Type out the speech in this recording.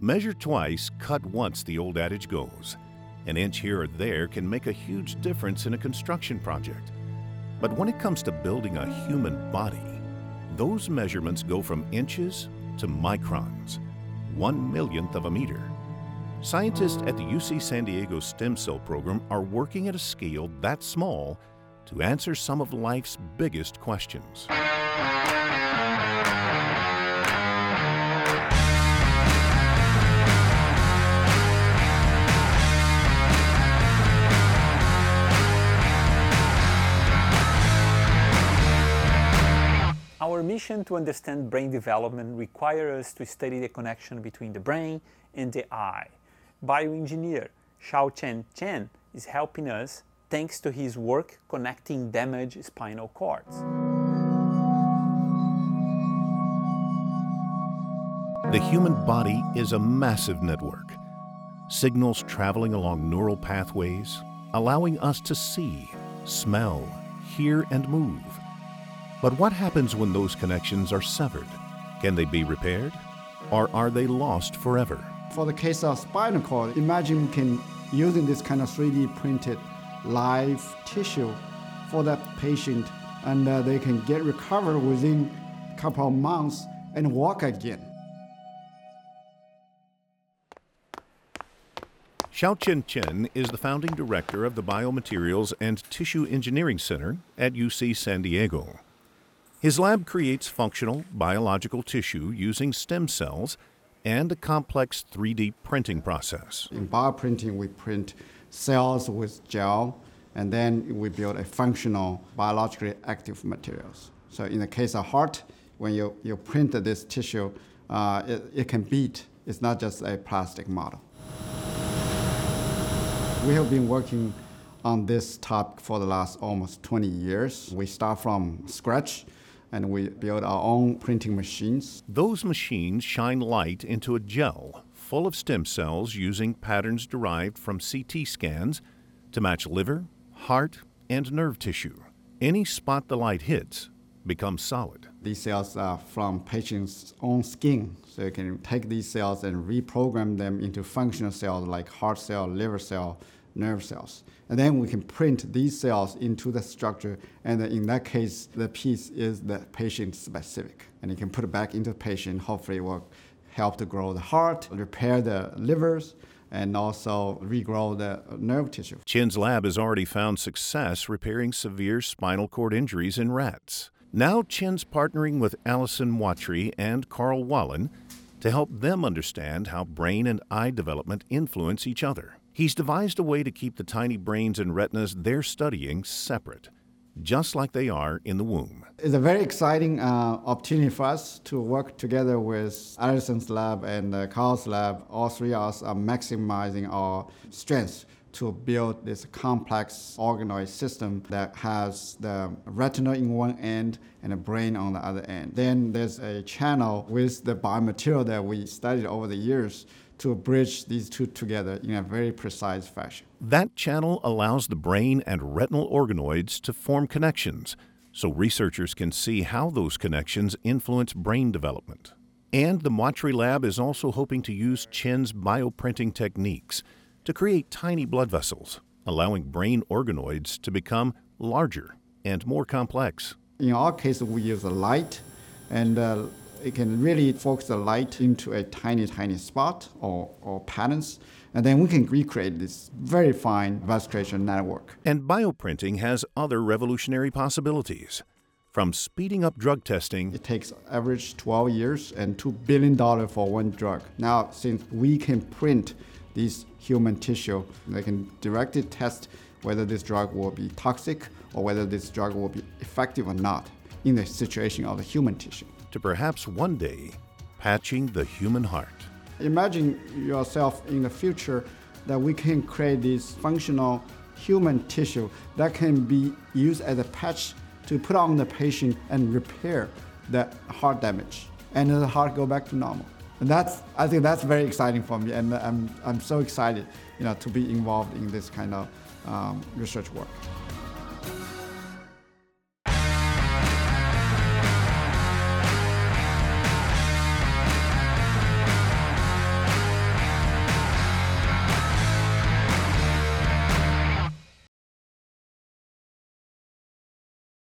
Measure twice, cut once, the old adage goes. An inch here or there can make a huge difference in a construction project. But when it comes to building a human body, those measurements go from inches to microns, one millionth of a meter. Scientists at the UC San Diego Stem Cell Program are working at a scale that small to answer some of life's biggest questions. Our mission to understand brain development requires us to study the connection between the brain and the eye. Bioengineer Shaochen Chen is helping us thanks to his work connecting damaged spinal cords. The human body is a massive network. Signals traveling along neural pathways, allowing us to see, smell, hear, and move. But what happens when those connections are severed? Can they be repaired? Or are they lost forever? For the case of spinal cord, imagine we can using this kind of 3D printed live tissue for that patient and uh, they can get recovered within a couple of months and walk again. Shaochen Chen is the founding director of the Biomaterials and Tissue Engineering Center at UC San Diego. His lab creates functional biological tissue using stem cells and a complex 3D printing process. In bioprinting, we print cells with gel, and then we build a functional biologically active materials. So in the case of heart, when you, you print this tissue, uh, it, it can beat. It's not just a plastic model. We have been working on this topic for the last almost 20 years. We start from scratch and we build our own printing machines. Those machines shine light into a gel full of stem cells using patterns derived from CT scans to match liver, heart, and nerve tissue. Any spot the light hits becomes solid. These cells are from patient's own skin, so you can take these cells and reprogram them into functional cells like heart cell, liver cell, nerve cells. And then we can print these cells into the structure, and in that case, the piece is the patient specific. And you can put it back into the patient, hopefully it will help to grow the heart, repair the livers, and also regrow the nerve tissue. Chen's lab has already found success repairing severe spinal cord injuries in rats. Now Chen's partnering with Alysson Muotri and Karl Wahlin to help them understand how brain and eye development influence each other. He's devised a way to keep the tiny brains and retinas they're studying separate, just like they are in the womb. It's a very exciting uh, opportunity for us to work together with Alysson's lab and uh, Karl's lab. All three of us are maximizing our strengths to build this complex organoid system that has the retina in one end and a brain on the other end. Then there's a channel with the biomaterial that we studied over the years to bridge these two together in a very precise fashion. That channel allows the brain and retinal organoids to form connections so researchers can see how those connections influence brain development. And the Muotri Lab is also hoping to use Chen's bioprinting techniques to create tiny blood vessels, allowing brain organoids to become larger and more complex. In our case, we use a light and uh, it can really focus the light into a tiny, tiny spot or, or patterns, and then we can recreate this very fine vasculature network. And bioprinting has other revolutionary possibilities. From speeding up drug testing, it takes average 12 years and $2 billion for one drug. Now, since we can print this human tissue, they can directly test whether this drug will be toxic or whether this drug will be effective or not in the situation of the human tissue to perhaps one day patching the human heart. Imagine yourself in the future that we can create this functional human tissue that can be used as a patch to put on the patient and repair the heart damage and the heart go back to normal. And that's, I think that's very exciting for me and I'm, I'm so excited you know, to be involved in this kind of um, research work.